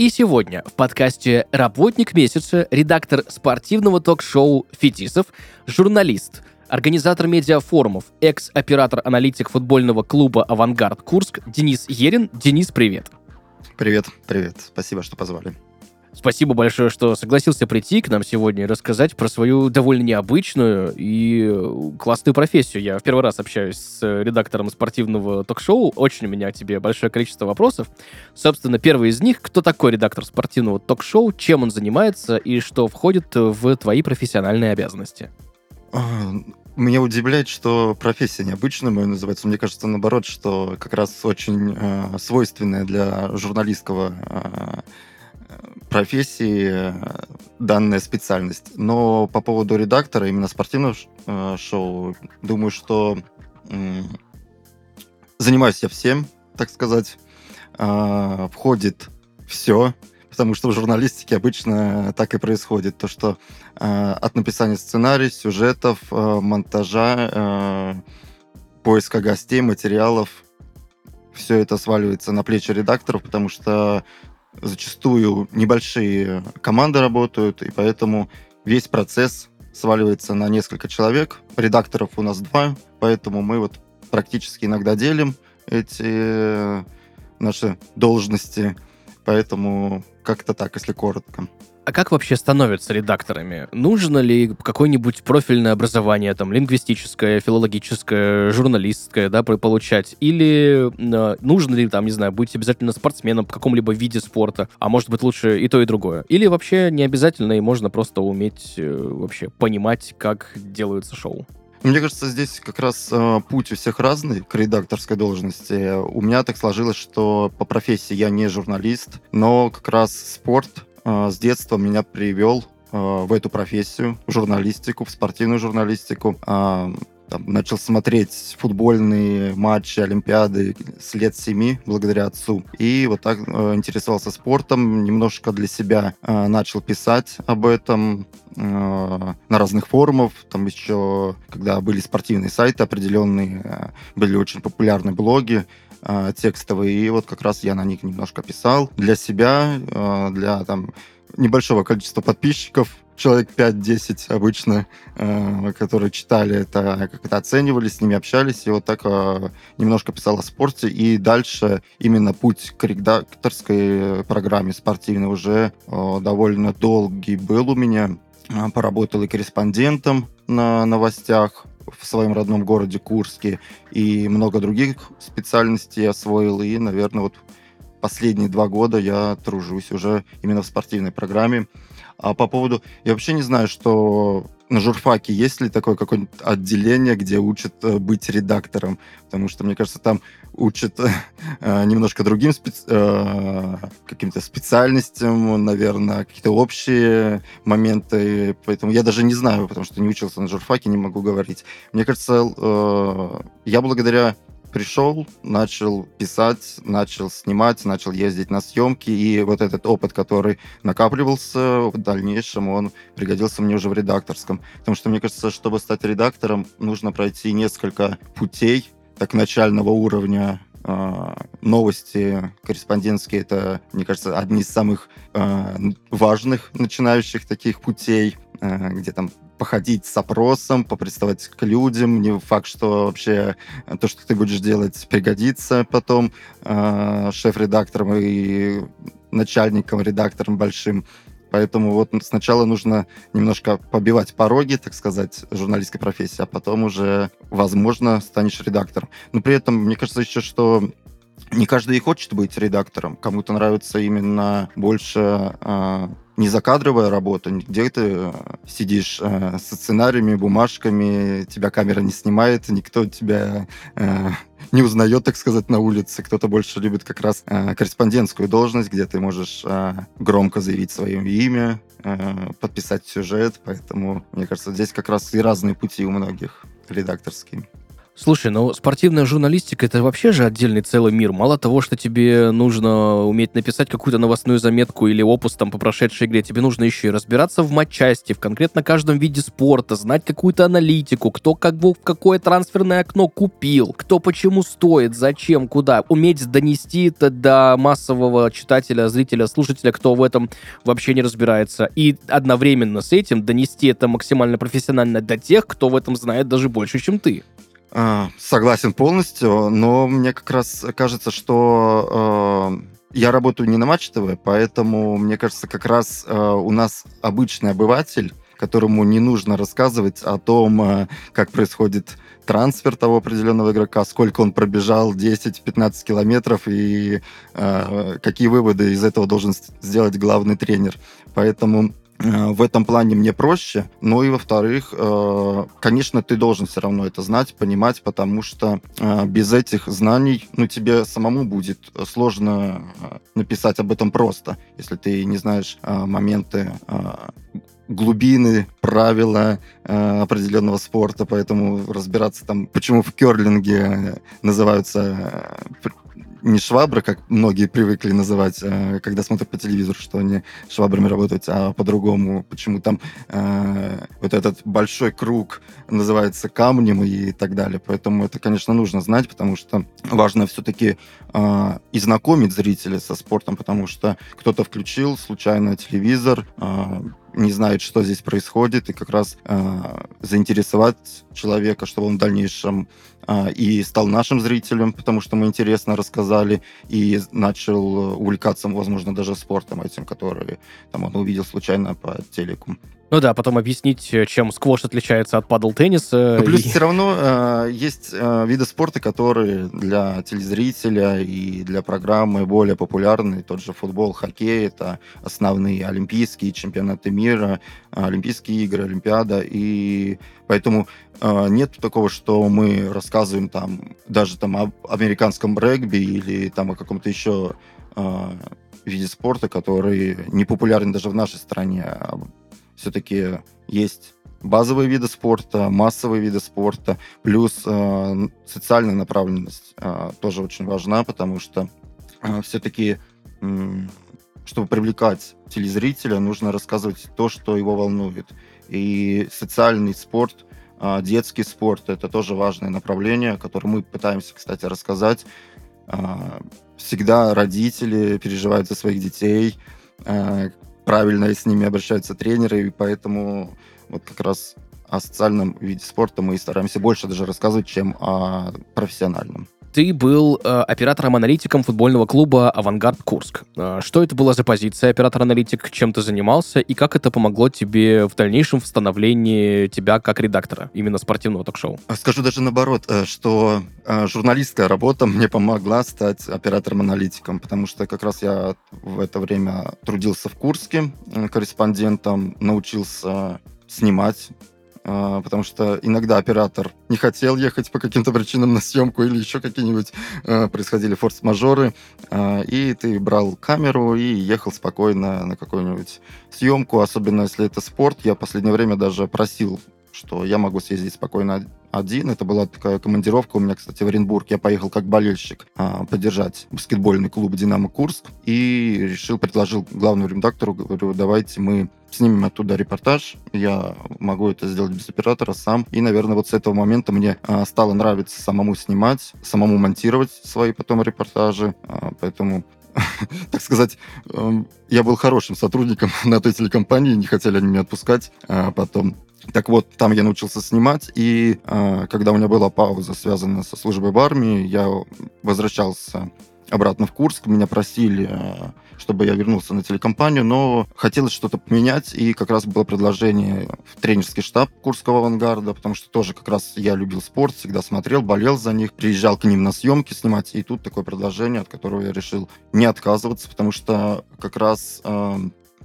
и сегодня в подкасте «Работник месяца» редактор спортивного ток-шоу «Фетисов», журналист, организатор медиафорумов, экс-оператор-аналитик футбольного клуба «Авангард Курск» Денис Ерин. Денис, привет. Привет, привет. Спасибо, что позвали. Спасибо большое, что согласился прийти к нам сегодня и рассказать про свою довольно необычную и классную профессию. Я в первый раз общаюсь с редактором спортивного ток-шоу. Очень у меня к тебе большое количество вопросов. Собственно, первый из них, кто такой редактор спортивного ток-шоу, чем он занимается и что входит в твои профессиональные обязанности? А, Меня удивляет, что профессия необычная моя называется. Мне кажется, наоборот, что как раз очень э, свойственная для журналистского э, профессии э, данная специальность. Но по поводу редактора, именно спортивного э, шоу, думаю, что занимаюсь я всем, так сказать. А, входит все, потому что в журналистике обычно так и происходит. То, что э, от написания сценария, сюжетов, монтажа, поиска гостей, материалов, все это сваливается на плечи редакторов, потому что зачастую небольшие команды работают, и поэтому весь процесс сваливается на несколько человек. Редакторов у нас два, поэтому мы вот практически иногда делим эти э, наши должности. Поэтому как-то так, если коротко. А как вообще становятся редакторами? Нужно ли какое-нибудь профильное образование, там, лингвистическое, филологическое, журналистское, да, получать? Или э, нужно ли, там, не знаю, быть обязательно спортсменом в каком-либо виде спорта? А может быть, лучше и то, и другое? Или вообще не обязательно, и можно просто уметь э, вообще понимать, как делаются шоу? Мне кажется, здесь как раз э, путь у всех разный к редакторской должности. У меня так сложилось, что по профессии я не журналист, но как раз спорт с детства меня привел э, в эту профессию, в журналистику, в спортивную журналистику. А, там, начал смотреть футбольные матчи, олимпиады с лет семи, благодаря отцу. И вот так э, интересовался спортом, немножко для себя э, начал писать об этом э, на разных форумах. Там еще, когда были спортивные сайты определенные, э, были очень популярны блоги э, текстовые, и вот как раз я на них немножко писал для себя, э, для там небольшого количества подписчиков, человек 5-10 обычно, э, которые читали это, как это оценивали, с ними общались, и вот так э, немножко писал о спорте, и дальше именно путь к редакторской программе спортивной уже э, довольно долгий был у меня. Э, Поработал и корреспондентом на новостях в своем родном городе Курске, и много других специальностей освоил, и, наверное, вот последние два года я тружусь уже именно в спортивной программе. А по поводу... Я вообще не знаю, что на журфаке есть ли такое какое-нибудь отделение, где учат э, быть редактором, потому что, мне кажется, там учат э, немножко другим спец- э, каким-то специальностям, наверное, какие-то общие моменты, поэтому я даже не знаю, потому что не учился на журфаке, не могу говорить. Мне кажется, э, я благодаря пришел, начал писать, начал снимать, начал ездить на съемки, и вот этот опыт, который накапливался в дальнейшем, он пригодился мне уже в редакторском. Потому что мне кажется, чтобы стать редактором, нужно пройти несколько путей, так начального уровня. Э, новости корреспондентские это, мне кажется, одни из самых э, важных начинающих таких путей, где там походить с опросом, поприставать к людям. Не факт, что вообще то, что ты будешь делать, пригодится потом э, шеф-редактором и начальником, редактором большим. Поэтому вот сначала нужно немножко побивать пороги, так сказать, журналистской профессии, а потом уже, возможно, станешь редактором. Но при этом, мне кажется еще, что не каждый и хочет быть редактором. Кому-то нравится именно больше э, не закадровая работа, где ты э, сидишь э, со сценариями, бумажками, тебя камера не снимает, никто тебя э, не узнает, так сказать, на улице. Кто-то больше любит как раз э, корреспондентскую должность, где ты можешь э, громко заявить свое имя, э, подписать сюжет. Поэтому, мне кажется, здесь как раз и разные пути у многих редакторские. Слушай, ну спортивная журналистика это вообще же отдельный целый мир. Мало того, что тебе нужно уметь написать какую-то новостную заметку или опус там по прошедшей игре, тебе нужно еще и разбираться в матчасти, в конкретно каждом виде спорта, знать какую-то аналитику, кто как в какое трансферное окно купил, кто почему стоит, зачем, куда. Уметь донести это до массового читателя, зрителя, слушателя, кто в этом вообще не разбирается. И одновременно с этим донести это максимально профессионально до тех, кто в этом знает даже больше, чем ты. А, согласен полностью, но мне как раз кажется, что э, я работаю не на Матч ТВ, поэтому мне кажется, как раз э, у нас обычный обыватель, которому не нужно рассказывать о том, э, как происходит трансфер того определенного игрока, сколько он пробежал, 10-15 километров и э, какие выводы из этого должен сделать главный тренер. Поэтому в этом плане мне проще. Ну и во-вторых, э, конечно, ты должен все равно это знать, понимать, потому что э, без этих знаний, ну, тебе самому будет сложно написать об этом просто, если ты не знаешь моменты глубины, правила э, определенного спорта, поэтому разбираться там, почему в керлинге называются не швабры, как многие привыкли называть, э, когда смотрят по телевизору, что они швабрами работают, а по-другому, почему там э, вот этот большой круг называется камнем и так далее. Поэтому это, конечно, нужно знать, потому что важно все-таки э, и знакомить зрителя со спортом, потому что кто-то включил случайно телевизор, э, не знает, что здесь происходит, и как раз э, заинтересовать человека, чтобы он в дальнейшем и стал нашим зрителем, потому что мы интересно рассказали, и начал увлекаться, возможно, даже спортом этим, который там, он увидел случайно по телеку. Ну да, потом объяснить, э, чем сквош отличается от падл-тенниса. Но плюс и... все равно э, есть э, виды спорта, которые для телезрителя и для программы более популярны. Тот же футбол, хоккей — это основные олимпийские чемпионаты мира, олимпийские игры, олимпиада. И поэтому э, нет такого, что мы рассказываем там даже там об американском регби или там о каком-то еще э, виде спорта, который не популярен даже в нашей стране, а все-таки есть базовые виды спорта, массовые виды спорта, плюс э, социальная направленность э, тоже очень важна, потому что э, все-таки, э, чтобы привлекать телезрителя, нужно рассказывать то, что его волнует. И социальный спорт, детский спорт, это тоже важное направление, которое мы пытаемся, кстати, рассказать. Э, всегда родители переживают за своих детей, э, правильно с ними обращаются тренеры, и поэтому вот как раз о социальном виде спорта мы стараемся больше даже рассказывать, чем о профессиональном. Ты был э, оператором-аналитиком футбольного клуба «Авангард Курск». Э, что это была за позиция оператор-аналитик, чем ты занимался, и как это помогло тебе в дальнейшем в становлении тебя как редактора именно спортивного ток-шоу? А скажу даже наоборот, э, что э, журналистская работа мне помогла стать оператором-аналитиком, потому что как раз я в это время трудился в Курске э, корреспондентом, научился снимать потому что иногда оператор не хотел ехать по каким-то причинам на съемку или еще какие-нибудь э, происходили форс-мажоры, э, и ты брал камеру и ехал спокойно на какую-нибудь съемку, особенно если это спорт. Я в последнее время даже просил, что я могу съездить спокойно один. Это была такая командировка у меня, кстати, в Оренбург. Я поехал как болельщик а, поддержать баскетбольный клуб «Динамо Курск» и решил, предложил главному редактору, говорю, давайте мы снимем оттуда репортаж. Я могу это сделать без оператора сам. И, наверное, вот с этого момента мне а, стало нравиться самому снимать, самому монтировать свои потом репортажи. А, поэтому так сказать, эм, я был хорошим сотрудником на той телекомпании, не хотели они меня отпускать. А потом так вот, там я научился снимать, и э, когда у меня была пауза, связанная со службой в армии, я возвращался обратно в Курск. Меня просили, э, чтобы я вернулся на телекомпанию, но хотелось что-то поменять, и как раз было предложение в тренерский штаб Курского авангарда, потому что тоже как раз я любил спорт, всегда смотрел, болел за них, приезжал к ним на съемки снимать, и тут такое предложение, от которого я решил не отказываться, потому что как раз э,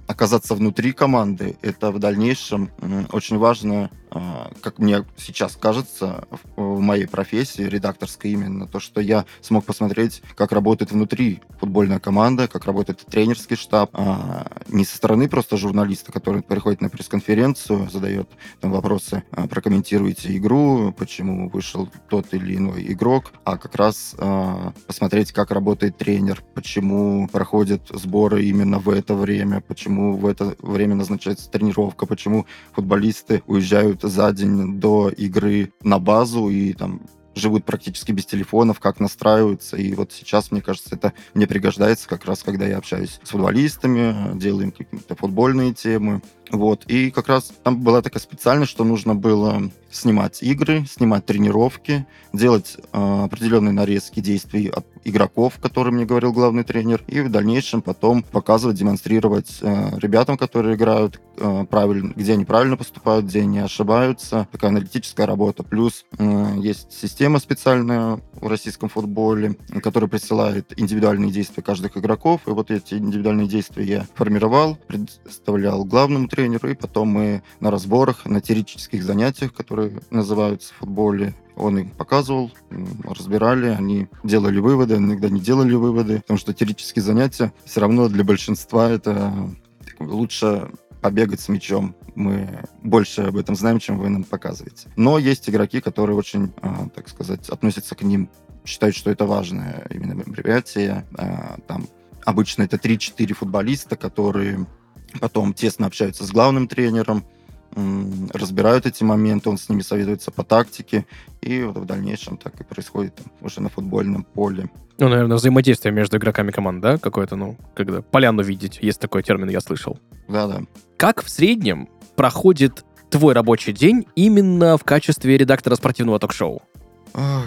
оказаться внутри команды, это в дальнейшем очень важно, а, как мне сейчас кажется, в, моей профессии, редакторской именно, то, что я смог посмотреть, как работает внутри футбольная команда, как работает тренерский штаб, а, не со стороны просто журналиста, который приходит на пресс-конференцию, задает там вопросы, а, прокомментируйте игру, почему вышел тот или иной игрок, а как раз посмотреть, как работает тренер, почему проходят сборы именно в это время, почему в это время назначается тренировка, почему футболисты уезжают за день до игры на базу и там живут практически без телефонов, как настраиваются. И вот сейчас, мне кажется, это мне пригождается как раз, когда я общаюсь с футболистами, делаем какие-то футбольные темы. Вот. И как раз там была такая специальность, что нужно было снимать игры, снимать тренировки, делать э, определенные нарезки действий от игроков, которые мне говорил главный тренер, и в дальнейшем потом показывать, демонстрировать э, ребятам, которые играют, э, правильно, где они правильно поступают, где они ошибаются. Такая аналитическая работа. Плюс э, есть система специальная в российском футболе, которая присылает индивидуальные действия каждых игроков, и вот эти индивидуальные действия я формировал, представлял главному тренеру, и потом мы на разборах, на теоретических занятиях, которые называются в футболе, он им показывал, разбирали, они делали выводы, иногда не делали выводы, потому что теоретические занятия все равно для большинства это лучше побегать с мячом. Мы больше об этом знаем, чем вы нам показываете. Но есть игроки, которые очень, а, так сказать, относятся к ним, считают, что это важное именно мероприятие. А, там обычно это 3-4 футболиста, которые потом тесно общаются с главным тренером, разбирают эти моменты, он с ними советуется по тактике, и вот в дальнейшем так и происходит там, уже на футбольном поле. Ну, наверное, взаимодействие между игроками команд, да, какое-то, ну, когда поляну видеть, есть такой термин, я слышал. Да-да. Как в среднем проходит твой рабочий день именно в качестве редактора спортивного ток-шоу?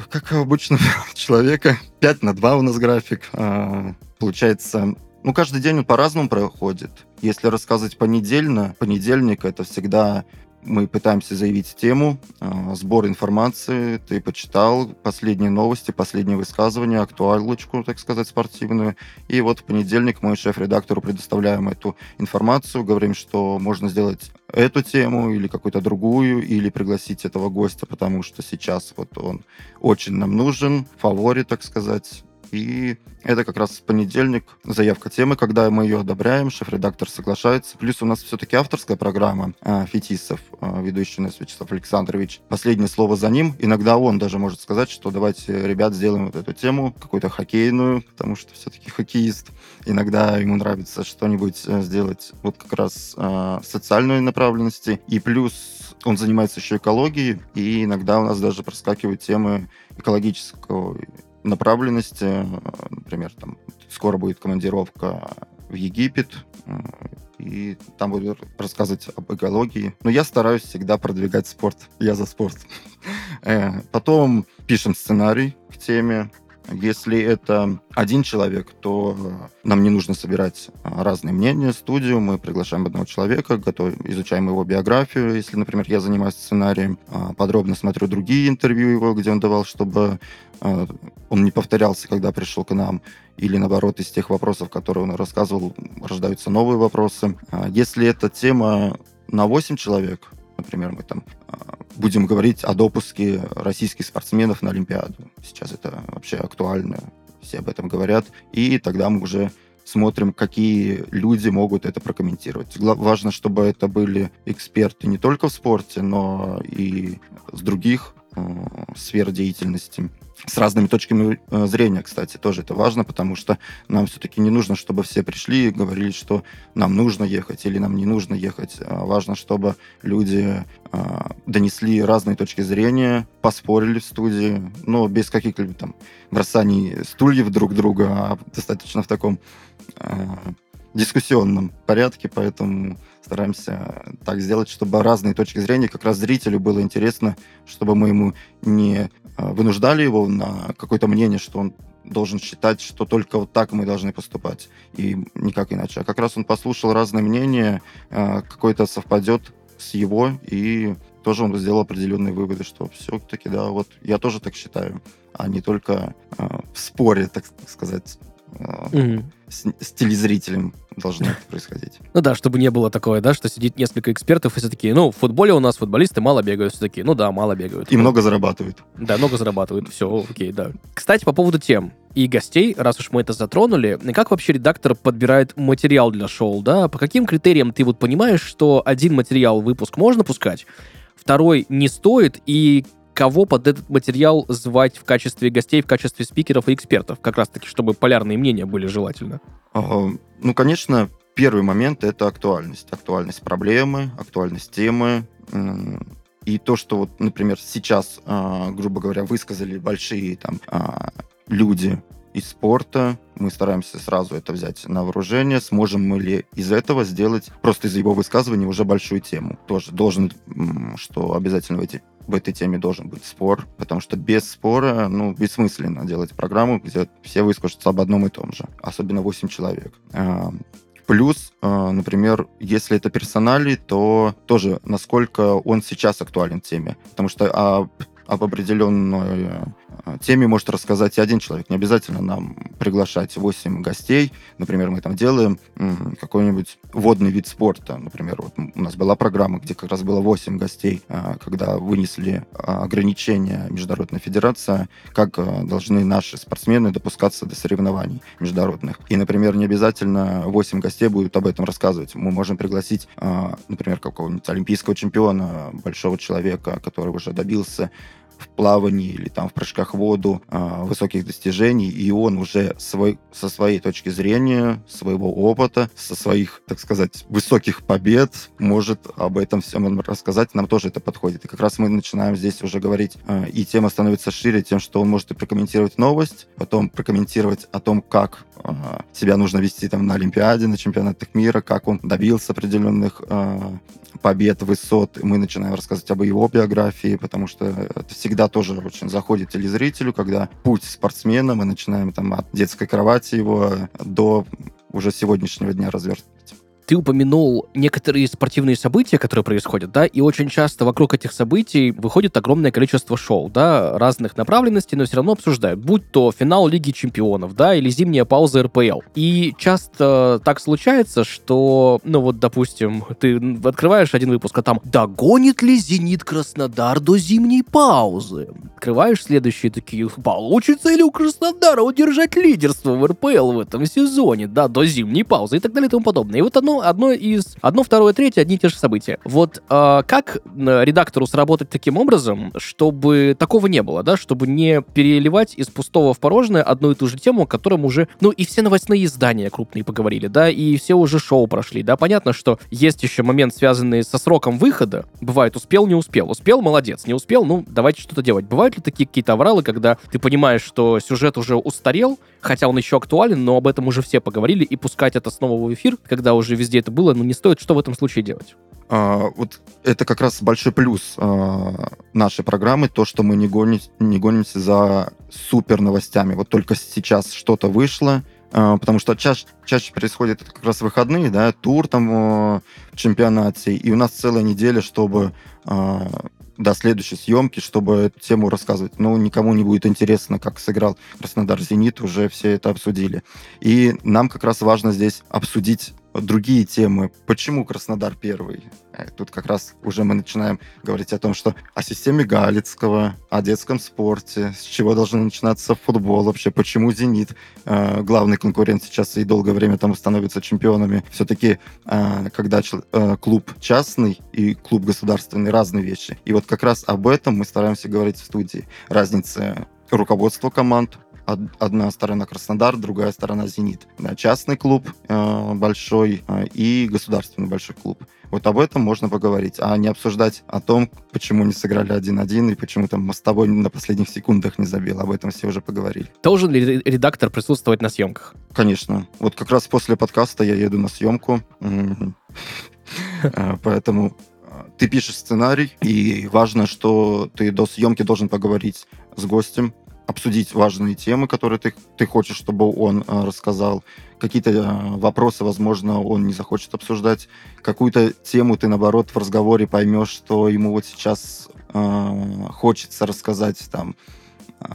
Как обычно человека, 5 на 2 у нас график. А, получается, ну, каждый день он по-разному проходит. Если рассказывать понедельно, понедельник это всегда мы пытаемся заявить тему, э, сбор информации, ты почитал последние новости, последние высказывания, актуалочку, так сказать, спортивную. И вот в понедельник мы шеф-редактору предоставляем эту информацию, говорим, что можно сделать эту тему или какую-то другую, или пригласить этого гостя, потому что сейчас вот он очень нам нужен, фаворит, так сказать, и это как раз понедельник, заявка темы, когда мы ее одобряем, шеф-редактор соглашается. Плюс у нас все-таки авторская программа э, Фетисов, э, ведущий у нас Вячеслав Александрович. Последнее слово за ним. Иногда он даже может сказать, что давайте, ребят, сделаем вот эту тему, какую-то хоккейную, потому что все-таки хоккеист. Иногда ему нравится что-нибудь э, сделать вот как раз э, социальной направленности. И плюс он занимается еще экологией, и иногда у нас даже проскакивают темы экологического направленности. Например, там скоро будет командировка в Египет, и там буду рассказывать об экологии. Но я стараюсь всегда продвигать спорт. Я за спорт. Э, потом пишем сценарий к теме. Если это один человек, то нам не нужно собирать а, разные мнения, студию. Мы приглашаем одного человека, готов, изучаем его биографию. Если, например, я занимаюсь сценарием, а, подробно смотрю другие интервью его, где он давал, чтобы он не повторялся, когда пришел к нам. Или, наоборот, из тех вопросов, которые он рассказывал, рождаются новые вопросы. Если эта тема на 8 человек, например, мы там будем говорить о допуске российских спортсменов на Олимпиаду. Сейчас это вообще актуально, все об этом говорят. И тогда мы уже смотрим, какие люди могут это прокомментировать. Важно, чтобы это были эксперты не только в спорте, но и с других сфер деятельности с разными точками э, зрения, кстати, тоже это важно, потому что нам все-таки не нужно, чтобы все пришли и говорили, что нам нужно ехать или нам не нужно ехать. А важно, чтобы люди а, донесли разные точки зрения, поспорили в студии, но без каких-либо там бросаний стульев друг друга, а достаточно в таком дискуссионном порядке, поэтому стараемся так сделать, чтобы разные точки зрения, как раз зрителю было интересно, чтобы мы ему не а, вынуждали его на какое-то мнение, что он должен считать, что только вот так мы должны поступать, и никак иначе. А как раз он послушал разные мнения, а, какое-то совпадет с его, и тоже он сделал определенные выводы, что все-таки, да, вот я тоже так считаю, а не только э, в споре, так сказать, mm-hmm. с, с телезрителем должно это происходить. Ну да, чтобы не было такое, да, что сидит несколько экспертов и все такие, ну, в футболе у нас футболисты мало бегают, все такие, ну да, мало бегают. И много зарабатывают. Да, много зарабатывают, все, окей, да. Кстати, по поводу тем и гостей, раз уж мы это затронули, как вообще редактор подбирает материал для шоу, да? По каким критериям ты вот понимаешь, что один материал выпуск можно пускать, второй не стоит, и кого под этот материал звать в качестве гостей, в качестве спикеров и экспертов, как раз-таки, чтобы полярные мнения были желательно? А, Ну, конечно, первый момент — это актуальность. Актуальность проблемы, актуальность темы. И то, что вот, например, сейчас, а, грубо говоря, высказали большие там а, люди из спорта, мы стараемся сразу это взять на вооружение. Сможем мы ли из этого сделать, просто из его высказывания, уже большую тему? Тоже должен, что обязательно в, эти, в этой теме должен быть спор, потому что без спора, ну, бессмысленно делать программу, где все выскажутся об одном и том же, особенно 8 человек. А, Плюс, а, например, если это персонали, то тоже насколько он сейчас актуален теме. Потому что об, об определенной а, теме может рассказать и один человек. Не обязательно нам приглашать 8 гостей. Например, мы там делаем какой-нибудь водный вид спорта. Например, вот у нас была программа, где как раз было 8 гостей, а, когда вынесли а, ограничения Международная федерация, как а, должны наши спортсмены допускаться до соревнований международных. И, например, не обязательно 8 гостей будут об этом рассказывать. Мы можем пригласить, а, например, какого-нибудь олимпийского чемпиона, большого человека, который уже добился в плавании или там в прыжках в воду а, высоких достижений, и он уже свой, со своей точки зрения, своего опыта, со своих, так сказать, высоких побед может об этом всем рассказать. Нам тоже это подходит. И как раз мы начинаем здесь уже говорить, а, и тема становится шире тем, что он может и прокомментировать новость, потом прокомментировать о том, как а, себя нужно вести там на Олимпиаде, на чемпионатах мира, как он добился определенных а, побед, высот. Мы начинаем рассказывать об его биографии, потому что это всегда тоже очень заходит телезрителю, когда путь спортсмена, мы начинаем там от детской кровати его до уже сегодняшнего дня развертывать. Ты упомянул некоторые спортивные события, которые происходят, да, и очень часто вокруг этих событий выходит огромное количество шоу, да, разных направленностей, но все равно обсуждают, будь то финал Лиги Чемпионов, да, или зимняя пауза РПЛ. И часто так случается, что, ну вот, допустим, ты открываешь один выпуск, а там «Догонит ли «Зенит» Краснодар до зимней паузы?» Открываешь следующие такие «Получится ли у Краснодара удержать лидерство в РПЛ в этом сезоне, да, до зимней паузы?» и так далее и тому подобное. И вот одно из... Одно, второе, третье, одни и те же события. Вот э, как редактору сработать таким образом, чтобы такого не было, да, чтобы не переливать из пустого в порожное одну и ту же тему, о котором уже, ну, и все новостные издания крупные поговорили, да, и все уже шоу прошли, да, понятно, что есть еще момент, связанный со сроком выхода, бывает успел, не успел, успел, молодец, не успел, ну, давайте что-то делать. Бывают ли такие какие-то авралы, когда ты понимаешь, что сюжет уже устарел, хотя он еще актуален, но об этом уже все поговорили, и пускать это снова в эфир, когда уже везде это было, ну, не стоит, что в этом случае делать? А, вот это как раз большой плюс а, нашей программы, то, что мы не, гони, не гонимся за супер новостями. Вот только сейчас что-то вышло, а, потому что чаще, чаще происходит как раз выходные, да, тур там в чемпионате, и у нас целая неделя, чтобы а, до следующей съемки, чтобы эту тему рассказывать. Ну, никому не будет интересно, как сыграл Краснодар Зенит, уже все это обсудили. И нам как раз важно здесь обсудить другие темы. Почему Краснодар первый? Э, Тут как раз уже мы начинаем говорить о том, что о системе Галицкого, о детском спорте, с чего должен начинаться футбол вообще, почему «Зенит» э, главный конкурент сейчас и долгое время там становится чемпионами. Все-таки, э, когда э, клуб частный и клуб государственный, разные вещи. И вот как раз об этом мы стараемся говорить в студии. Разница руководства команд, одна сторона Краснодар, другая сторона Зенит. Да, частный клуб э, большой э, и государственный большой клуб. Вот об этом можно поговорить, а не обсуждать о том, почему не сыграли 1-1 и почему там мостовой на последних секундах не забил. Об этом все уже поговорили. Должен ли ре- редактор присутствовать на съемках? Конечно. Вот как раз после подкаста я еду на съемку. Э, Поэтому э, ты пишешь сценарий, и важно, что ты до съемки должен поговорить с гостем, обсудить важные темы, которые ты, ты хочешь, чтобы он э, рассказал. Какие-то э, вопросы, возможно, он не захочет обсуждать. Какую-то тему ты, наоборот, в разговоре поймешь, что ему вот сейчас э, хочется рассказать там э,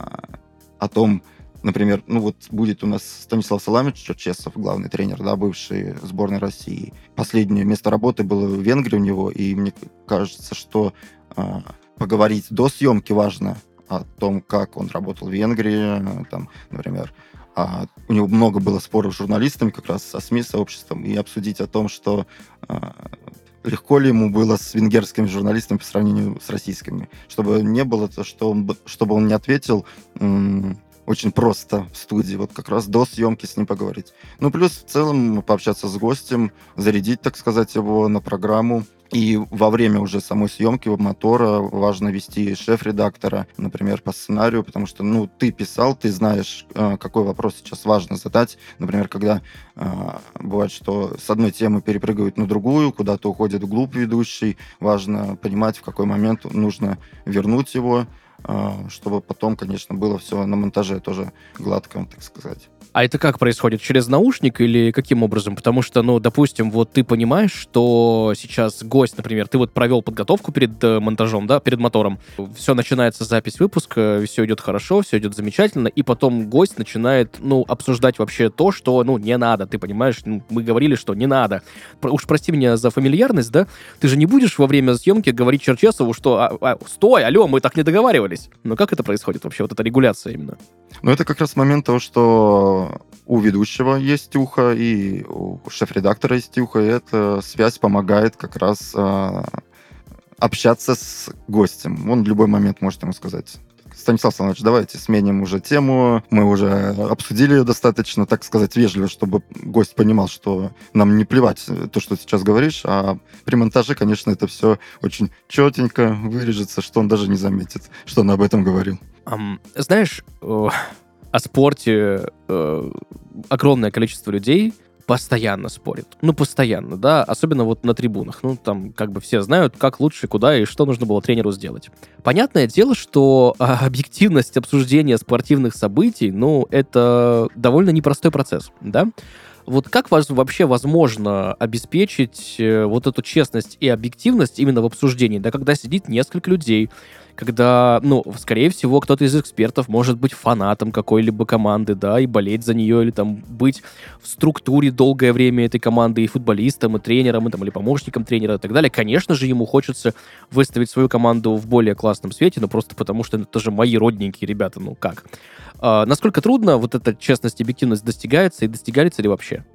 о том, например, ну вот будет у нас Станислав Саламович Черчесов, главный тренер, да, бывший сборной России. Последнее место работы было в Венгрии у него, и мне кажется, что э, поговорить до съемки важно о том, как он работал в Венгрии, там, например, а у него много было споров с журналистами, как раз со СМИ, сообществом, и обсудить о том, что а, легко ли ему было с венгерскими журналистами по сравнению с российскими. Чтобы не было то, что он, чтобы он не ответил очень просто в студии, вот как раз до съемки с ним поговорить. Ну, плюс в целом пообщаться с гостем, зарядить, так сказать, его на программу, и во время уже самой съемки мотора важно вести шеф-редактора, например, по сценарию, потому что, ну, ты писал, ты знаешь, э, какой вопрос сейчас важно задать. Например, когда э, бывает, что с одной темы перепрыгивают на другую, куда-то уходит вглубь ведущий, важно понимать, в какой момент нужно вернуть его, чтобы потом, конечно, было все на монтаже тоже гладко, так сказать. А это как происходит? Через наушник или каким образом? Потому что, ну, допустим, вот ты понимаешь, что сейчас гость, например, ты вот провел подготовку перед э, монтажом, да, перед мотором, все, начинается запись выпуска, все идет хорошо, все идет замечательно, и потом гость начинает, ну, обсуждать вообще то, что, ну, не надо, ты понимаешь? Ну, мы говорили, что не надо. Уж прости меня за фамильярность, да? Ты же не будешь во время съемки говорить Черчесову, что а, а, «Стой, алло, мы так не договаривались». Но как это происходит вообще, вот эта регуляция именно? Ну, это как раз момент того, что у ведущего есть ухо, и у шеф-редактора есть ухо, и эта связь помогает как раз э, общаться с гостем. Он в любой момент может ему сказать, Станислав Станович, давайте сменим уже тему. Мы уже обсудили достаточно, так сказать, вежливо, чтобы гость понимал, что нам не плевать то, что ты сейчас говоришь, а при монтаже, конечно, это все очень четенько вырежется, что он даже не заметит, что он об этом говорил. Um, знаешь, о спорте э, огромное количество людей постоянно спорит. Ну, постоянно, да, особенно вот на трибунах. Ну, там как бы все знают, как лучше, куда и что нужно было тренеру сделать. Понятное дело, что а, объективность обсуждения спортивных событий, ну, это довольно непростой процесс, да. Вот как вас вообще возможно обеспечить э, вот эту честность и объективность именно в обсуждении, да, когда сидит несколько людей, когда, ну, скорее всего, кто-то из экспертов может быть фанатом какой-либо команды, да, и болеть за нее, или там быть в структуре долгое время этой команды и футболистом, и тренером, и, там, или помощником тренера и так далее. Конечно же, ему хочется выставить свою команду в более классном свете, но просто потому, что это же мои родненькие ребята, ну как? А, насколько трудно вот эта честность и объективность достигается, и достигается ли вообще?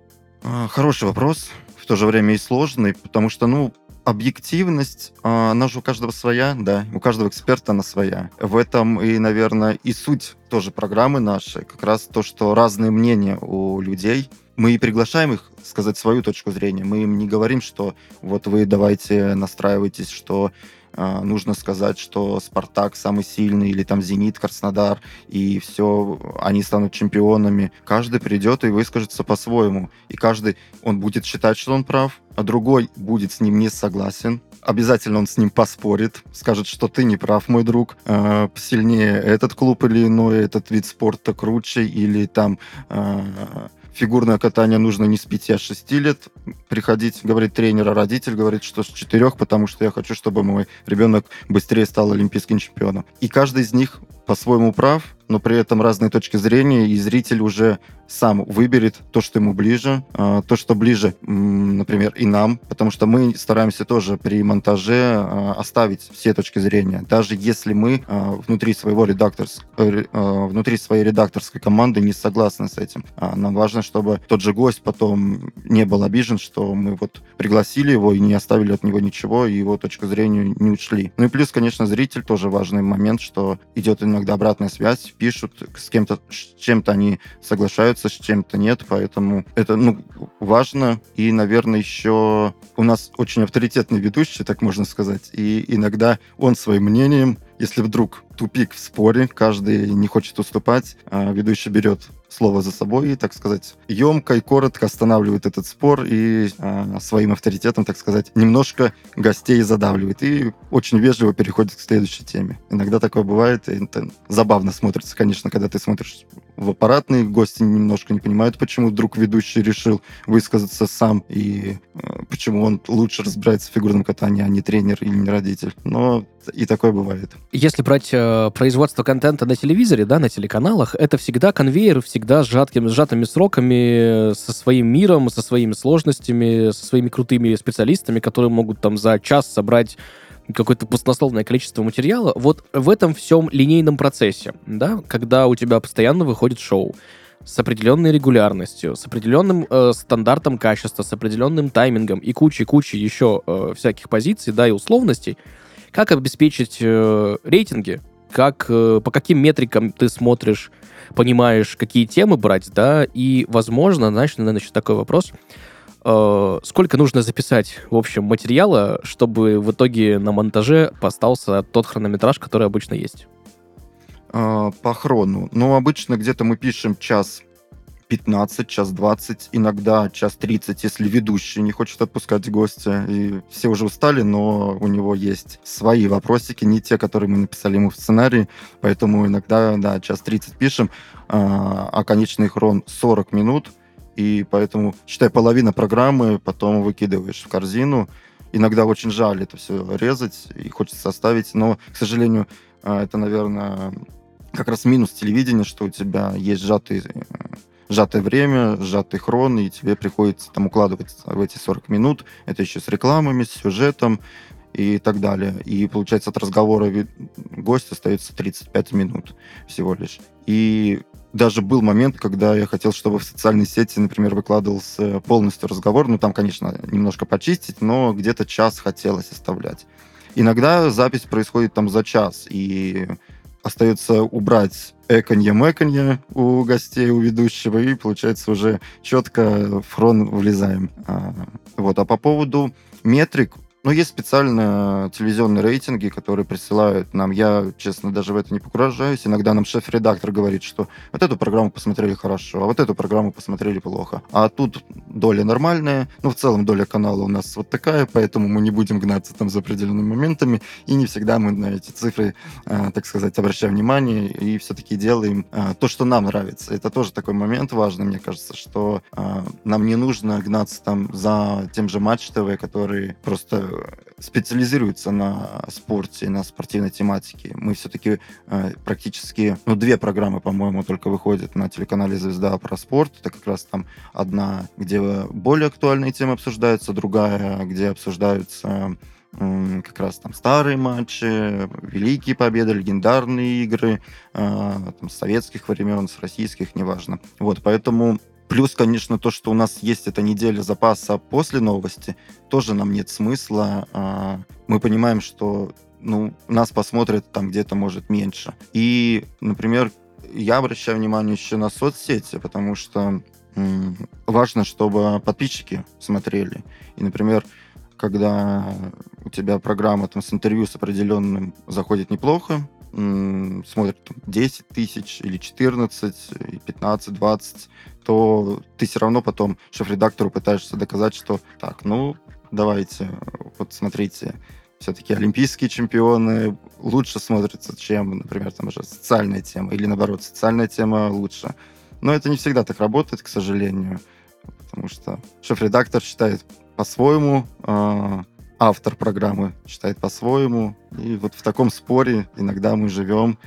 А, хороший вопрос, в то же время и сложный, потому что, ну, объективность, а, она же у каждого своя, да, у каждого эксперта она своя. В этом и, наверное, и суть тоже программы нашей, как раз то, что разные мнения у людей. Мы и приглашаем их сказать свою точку зрения. Мы им не говорим, что вот вы давайте настраивайтесь, что а, нужно сказать, что Спартак самый сильный, или там Зенит, Краснодар, и все, они станут чемпионами. Каждый придет и выскажется по-своему. И каждый, он будет считать, что он прав, а другой будет с ним не согласен. Обязательно он с ним поспорит, скажет, что ты не прав, мой друг, э, сильнее этот клуб или иной, этот вид спорта круче, или там э, фигурное катание нужно не с 5, а с 6 лет приходить, говорит тренер, а родитель говорит, что с 4, потому что я хочу, чтобы мой ребенок быстрее стал олимпийским чемпионом. И каждый из них по-своему прав, но при этом разные точки зрения, и зритель уже сам выберет то, что ему ближе, а, то, что ближе, например, и нам, потому что мы стараемся тоже при монтаже а, оставить все точки зрения, даже если мы а, внутри своего редакторс... Э, внутри своей редакторской команды не согласны с этим. Нам важно, чтобы тот же гость потом не был обижен, что мы вот пригласили его и не оставили от него ничего, и его точку зрения не учли. Ну и плюс, конечно, зритель тоже важный момент, что идет иногда обратная связь, пишут, с кем-то, с чем-то они соглашаются, с чем-то нет, поэтому это, ну, важно. И, наверное, еще у нас очень авторитетный ведущий, так можно сказать, и иногда он своим мнением, если вдруг тупик в споре, каждый не хочет уступать, а ведущий берет слово за собой и, так сказать, емко и коротко останавливает этот спор и э, своим авторитетом, так сказать, немножко гостей задавливает и очень вежливо переходит к следующей теме. Иногда такое бывает, и это забавно смотрится, конечно, когда ты смотришь в аппаратный, гости немножко не понимают, почему вдруг ведущий решил высказаться сам, и э, почему он лучше разбирается в фигурном катании, а не тренер или не родитель. Но и такое бывает. Если брать э, производство контента на телевизоре, да, на телеканалах, это всегда конвейер, всегда с сжаткими, сжатыми сроками, со своим миром, со своими сложностями, со своими крутыми специалистами, которые могут там за час собрать какое-то пустословное количество материала. Вот в этом всем линейном процессе, да, когда у тебя постоянно выходит шоу, с определенной регулярностью, с определенным э, стандартом качества, с определенным таймингом и кучей-кучей еще э, всяких позиций, да, и условностей, как обеспечить э, рейтинги, как, э, по каким метрикам ты смотришь, понимаешь, какие темы брать, да, и, возможно, знаешь, наверное, еще такой вопрос, сколько нужно записать, в общем, материала, чтобы в итоге на монтаже остался тот хронометраж, который обычно есть? А, по хрону. Ну, обычно где-то мы пишем час 15, час 20, иногда час 30, если ведущий не хочет отпускать гостя. И все уже устали, но у него есть свои вопросики, не те, которые мы написали ему в сценарии. Поэтому иногда, да, час 30 пишем, а, а конечный хрон 40 минут. И поэтому, считай, половина программы потом выкидываешь в корзину. Иногда очень жаль это все резать и хочется оставить, но, к сожалению, а, это, наверное, как раз минус телевидения, что у тебя есть сжатый, сжатое время, сжатый хрон, и тебе приходится там укладываться в эти 40 минут. Это еще с рекламами, с сюжетом и так далее. И получается от разговора гость остается 35 минут всего лишь. И даже был момент, когда я хотел, чтобы в социальной сети, например, выкладывался полностью разговор. Ну, там, конечно, немножко почистить, но где-то час хотелось оставлять. Иногда запись происходит там за час, и остается убрать эконье-мэконье у гостей, у ведущего, и получается уже четко в хрон влезаем. А, вот. А по поводу метрик, ну, есть специально телевизионные рейтинги, которые присылают нам. Я, честно, даже в это не погружаюсь. Иногда нам шеф-редактор говорит, что вот эту программу посмотрели хорошо, а вот эту программу посмотрели плохо. А тут доля нормальная. Ну, в целом доля канала у нас вот такая, поэтому мы не будем гнаться там за определенными моментами. И не всегда мы на эти цифры, э, так сказать, обращаем внимание и все-таки делаем э, то, что нам нравится. Это тоже такой момент важный, мне кажется, что э, нам не нужно гнаться там за тем же Матч ТВ, который просто специализируется на спорте, на спортивной тематике. Мы все-таки э, практически, ну, две программы, по-моему, только выходят на телеканале «Звезда» про спорт. Это как раз там одна, где более актуальные темы обсуждаются, другая, где обсуждаются как раз там старые матчи, великие победы, легендарные игры, э, там, советских времен, с российских, неважно. Вот, поэтому Плюс, конечно, то, что у нас есть эта неделя запаса после новости, тоже нам нет смысла. А, мы понимаем, что ну, нас посмотрят там где-то, может, меньше. И, например, я обращаю внимание еще на соцсети, потому что важно, чтобы подписчики смотрели. И, например, когда у тебя программа там, с интервью с определенным заходит неплохо, смотрят 10 тысяч или 14, 15, 20, то ты все равно потом шеф-редактору пытаешься доказать, что так, ну, давайте, вот смотрите, все-таки олимпийские чемпионы лучше смотрятся, чем, например, там уже социальная тема, или наоборот, социальная тема лучше. Но это не всегда так работает, к сожалению, потому что шеф-редактор считает по-своему, э, автор программы считает по-своему, и вот в таком споре иногда мы живем,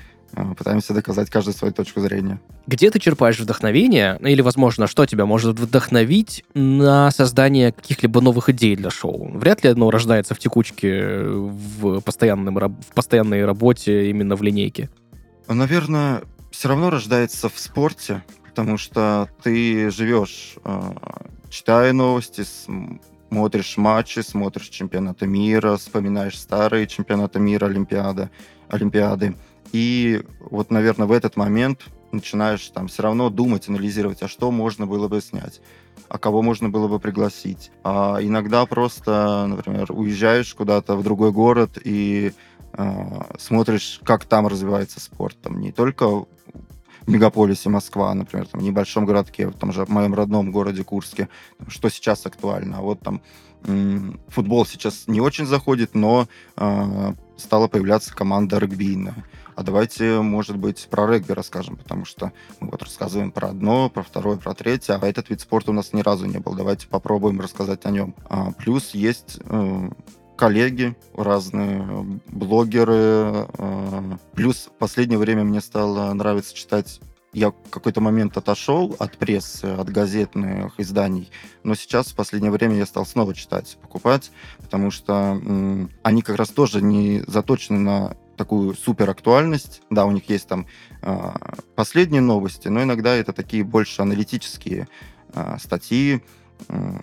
пытаемся доказать каждую свою точку зрения. Где ты черпаешь вдохновение, или, возможно, что тебя может вдохновить на создание каких-либо новых идей для шоу? Вряд ли оно рождается в текучке, в, постоянном, в постоянной работе именно в линейке. Наверное, все равно рождается в спорте, потому что ты живешь, э, читая новости, смотришь матчи, смотришь чемпионаты мира, вспоминаешь старые чемпионаты мира, Олимпиады, Олимпиады. И вот, наверное, в этот момент начинаешь там все равно думать, анализировать, а что можно было бы снять, а кого можно было бы пригласить. А иногда просто, например, уезжаешь куда-то в другой город и э, смотришь, как там развивается спорт. Там не только в мегаполисе Москва, например, там, в небольшом городке, в том же в моем родном городе Курске, что сейчас актуально. А вот там футбол сейчас не очень заходит, но э, стала появляться команда регбийная. А давайте, может быть, про регби расскажем, потому что мы вот рассказываем про одно, про второе, про третье, а этот вид спорта у нас ни разу не был. Давайте попробуем рассказать о нем. А, плюс есть э, коллеги, разные блогеры. Э, плюс в последнее время мне стало нравиться читать я в какой-то момент отошел от прессы, от газетных изданий, но сейчас в последнее время я стал снова читать, покупать, потому что они как раз тоже не заточены на такую супер актуальность. Да, у них есть там э, последние новости, но иногда это такие больше аналитические э, статьи. Э,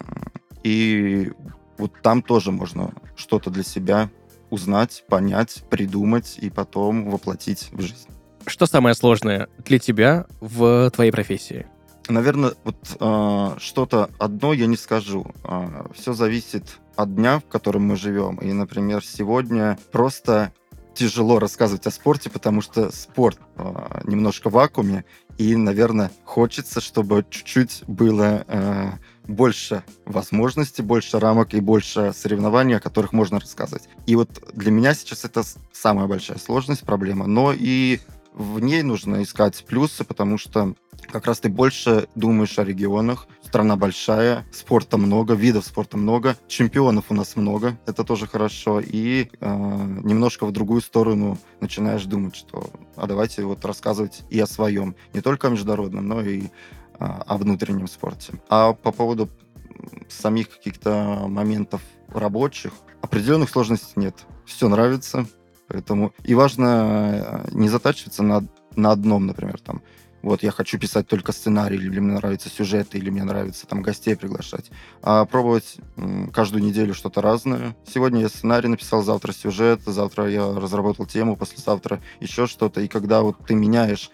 и вот там тоже можно что-то для себя узнать, понять, придумать и потом воплотить в жизнь. Что самое сложное для тебя в твоей профессии? Наверное, вот э, что-то одно я не скажу. Э, все зависит от дня, в котором мы живем. И, например, сегодня просто тяжело рассказывать о спорте, потому что спорт э, немножко в вакууме, и, наверное, хочется, чтобы чуть-чуть было э, больше возможностей, больше рамок и больше соревнований, о которых можно рассказывать. И вот для меня сейчас это самая большая сложность, проблема. Но и в ней нужно искать плюсы, потому что как раз ты больше думаешь о регионах. Страна большая, спорта много, видов спорта много, чемпионов у нас много, это тоже хорошо. И э, немножко в другую сторону начинаешь думать, что а давайте вот рассказывать и о своем, не только о международном, но и э, о внутреннем спорте. А по поводу самих каких-то моментов рабочих, определенных сложностей нет. Все нравится, Поэтому и важно э, не затачиваться на, на одном, например, там, вот я хочу писать только сценарий, или мне нравится сюжет, или мне нравится там гостей приглашать, а пробовать каждую неделю что-то разное. Сегодня я сценарий написал, завтра сюжет, завтра я разработал тему, послезавтра еще что-то. И когда вот ты меняешь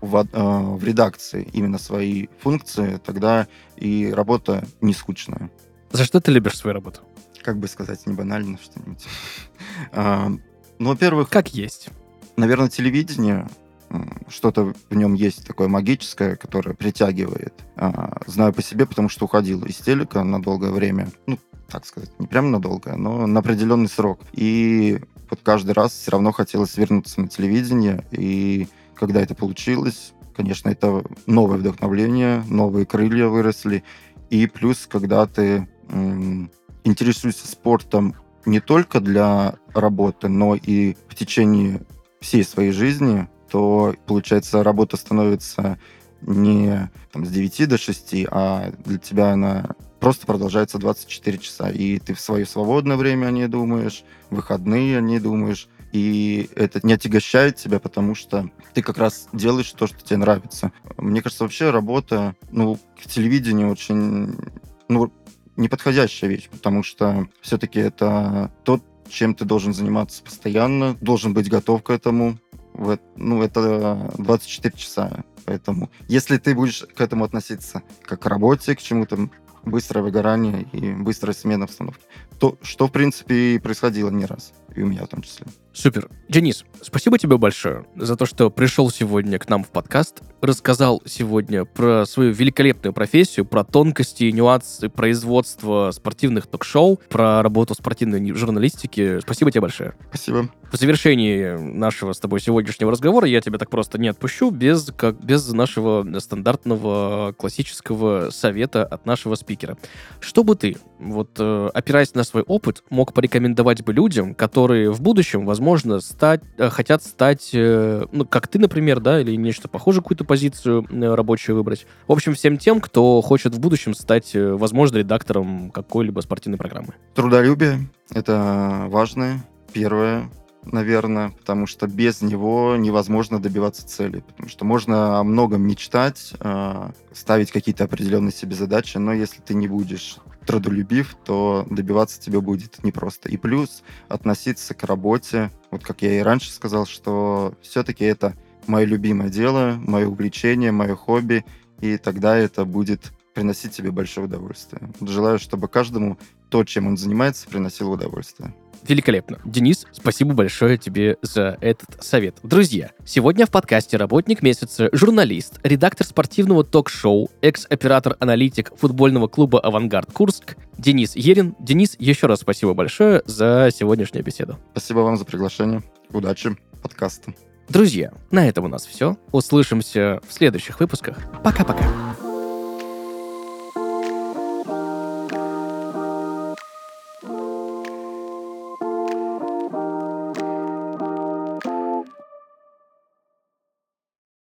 в, э, в редакции именно свои функции, тогда и работа не скучная. За что ты любишь свою работу? Как бы сказать, не банально что-нибудь. Ну, во-первых... Как есть. Наверное, телевидение, что-то в нем есть такое магическое, которое притягивает. А, знаю по себе, потому что уходил из телека на долгое время. Ну, так сказать, не прям на долгое, но на определенный срок. И вот каждый раз все равно хотелось вернуться на телевидение. И когда это получилось, конечно, это новое вдохновление, новые крылья выросли. И плюс, когда ты м- интересуешься спортом не только для работы, но и в течение всей своей жизни, то, получается, работа становится не там, с 9 до 6, а для тебя она просто продолжается 24 часа. И ты в свое свободное время о ней думаешь, выходные о ней думаешь, и это не отягощает тебя, потому что ты как раз делаешь то, что тебе нравится. Мне кажется, вообще работа, ну, к телевидению очень, ну, неподходящая вещь, потому что все-таки это тот, чем ты должен заниматься постоянно, должен быть готов к этому. Ну, это 24 часа. Поэтому, если ты будешь к этому относиться как к работе, к чему-то, быстрое выгорание и быстрая смена обстановки, то, что, в принципе, и происходило не раз, и у меня в том числе. Супер. Денис, спасибо тебе большое за то, что пришел сегодня к нам в подкаст, рассказал сегодня про свою великолепную профессию, про тонкости и нюансы производства спортивных ток-шоу, про работу спортивной журналистики. Спасибо тебе большое. Спасибо. В завершении нашего с тобой сегодняшнего разговора я тебя так просто не отпущу без, как, без нашего стандартного классического совета от нашего спикера. Что бы ты, вот э, опираясь на свой опыт, мог порекомендовать бы людям, которые в будущем, возможно, возможно, стать, э, хотят стать, э, ну, как ты, например, да, или нечто похожее, какую-то позицию э, рабочую выбрать. В общем, всем тем, кто хочет в будущем стать, возможно, редактором какой-либо спортивной программы. Трудолюбие — это важное, первое, наверное, потому что без него невозможно добиваться цели. Потому что можно о многом мечтать, ставить какие-то определенные себе задачи, но если ты не будешь трудолюбив, то добиваться тебе будет непросто. И плюс относиться к работе, вот как я и раньше сказал, что все-таки это мое любимое дело, мое увлечение, мое хобби, и тогда это будет приносить тебе большое удовольствие. Желаю, чтобы каждому то, чем он занимается, приносило удовольствие. Великолепно. Денис, спасибо большое тебе за этот совет. Друзья, сегодня в подкасте «Работник месяца» журналист, редактор спортивного ток-шоу, экс-оператор-аналитик футбольного клуба «Авангард Курск» Денис Ерин. Денис, еще раз спасибо большое за сегодняшнюю беседу. Спасибо вам за приглашение. Удачи подкасту. Друзья, на этом у нас все. Услышимся в следующих выпусках. Пока-пока.